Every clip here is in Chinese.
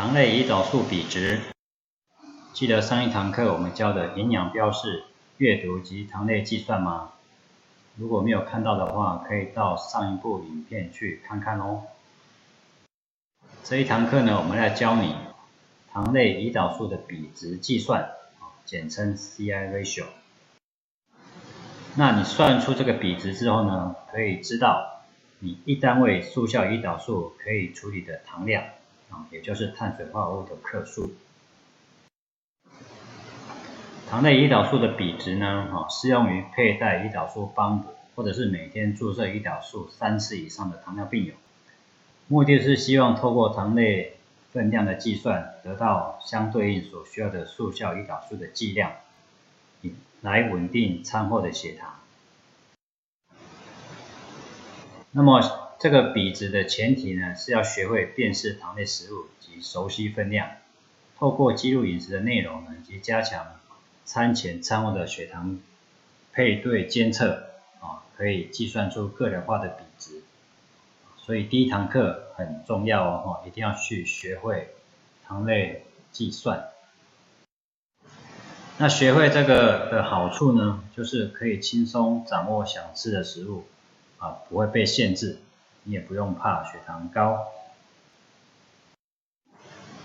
糖类胰岛素比值，记得上一堂课我们教的营养标示、阅读及糖类计算吗？如果没有看到的话，可以到上一部影片去看看哦。这一堂课呢，我们来教你糖类胰岛素的比值计算，简称 CI ratio。那你算出这个比值之后呢，可以知道你一单位速效胰岛素可以处理的糖量。啊，也就是碳水化合物的克数。糖类胰岛素的比值呢，哈，适用于佩戴胰岛素帮补或者是每天注射胰岛素三次以上的糖尿病友。目的是希望透过糖类分量的计算，得到相对应所需要的速效胰岛素的剂量，来稳定餐后的血糖。那么。这个比值的前提呢，是要学会辨识糖类食物及熟悉分量，透过记录饮食的内容呢，及加强餐前餐后的血糖配对监测，啊，可以计算出个人化的比值。所以第一堂课很重要哦，一定要去学会糖类计算。那学会这个的好处呢，就是可以轻松掌握想吃的食物，啊，不会被限制。你也不用怕血糖高。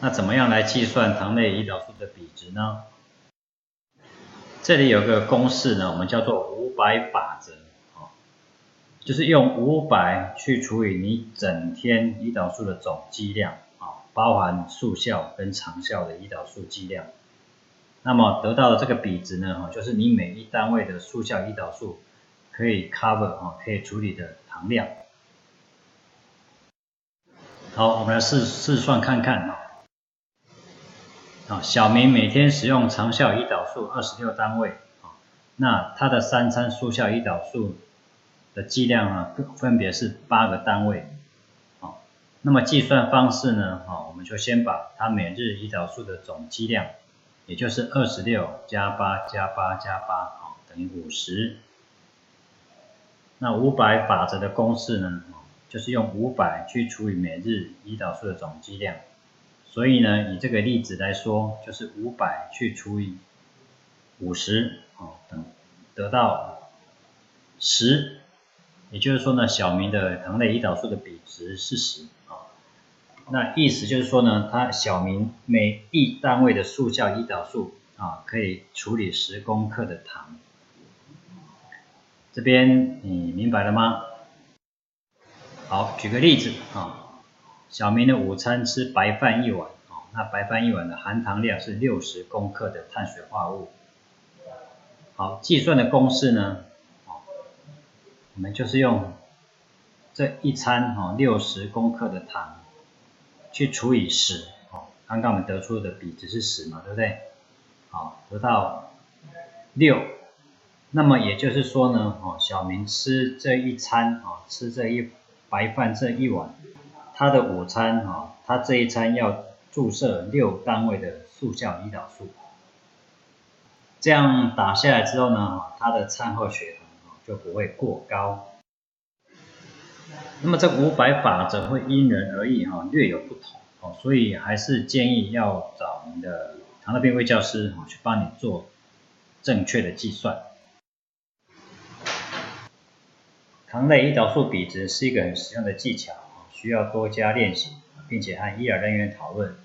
那怎么样来计算糖类胰岛素的比值呢？这里有个公式呢，我们叫做五百法则，哦，就是用五百去除以你整天胰岛素的总剂量，啊，包含速效跟长效的胰岛素剂量。那么得到的这个比值呢，哈，就是你每一单位的速效胰岛素可以 cover，哈，可以处理的糖量。好，我们来试试算看看啊。啊，小明每天使用长效胰岛素二十六单位啊，那他的三餐速效胰岛素的剂量啊，分别是八个单位。好，那么计算方式呢？好，我们就先把他每日胰岛素的总剂量，也就是二十六加八加八加八，好，等于五十。那五百法则的公式呢？就是用五百去除以每日胰岛素的总剂量，所以呢，以这个例子来说，就是五百去除以五十，哦，等得到十，也就是说呢，小明的糖类胰岛素的比值是十，啊，那意思就是说呢，他小明每一单位的速效胰岛素啊，可以处理十公克的糖，这边你明白了吗？好，举个例子啊，小明的午餐吃白饭一碗啊，那白饭一碗的含糖量是六十公克的碳水化合物。好，计算的公式呢，我们就是用这一餐哈六十公克的糖去除以十，哦，刚刚我们得出的比值是十嘛，对不对？好，得到六，那么也就是说呢，哦，小明吃这一餐啊，吃这一。白饭这一碗，他的午餐哈，他这一餐要注射六单位的速效胰岛素，这样打下来之后呢，他的餐后血糖就不会过高。那么这五百法则会因人而异哈，略有不同哦，所以还是建议要找你的糖尿病卫教师哈，去帮你做正确的计算。糖类胰岛素比值是一个很实用的技巧需要多加练习，并且和医疗人员讨论，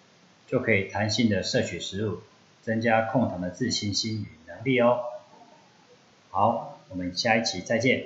就可以弹性的摄取食物，增加控糖的自信心与能力哦。好，我们下一期再见。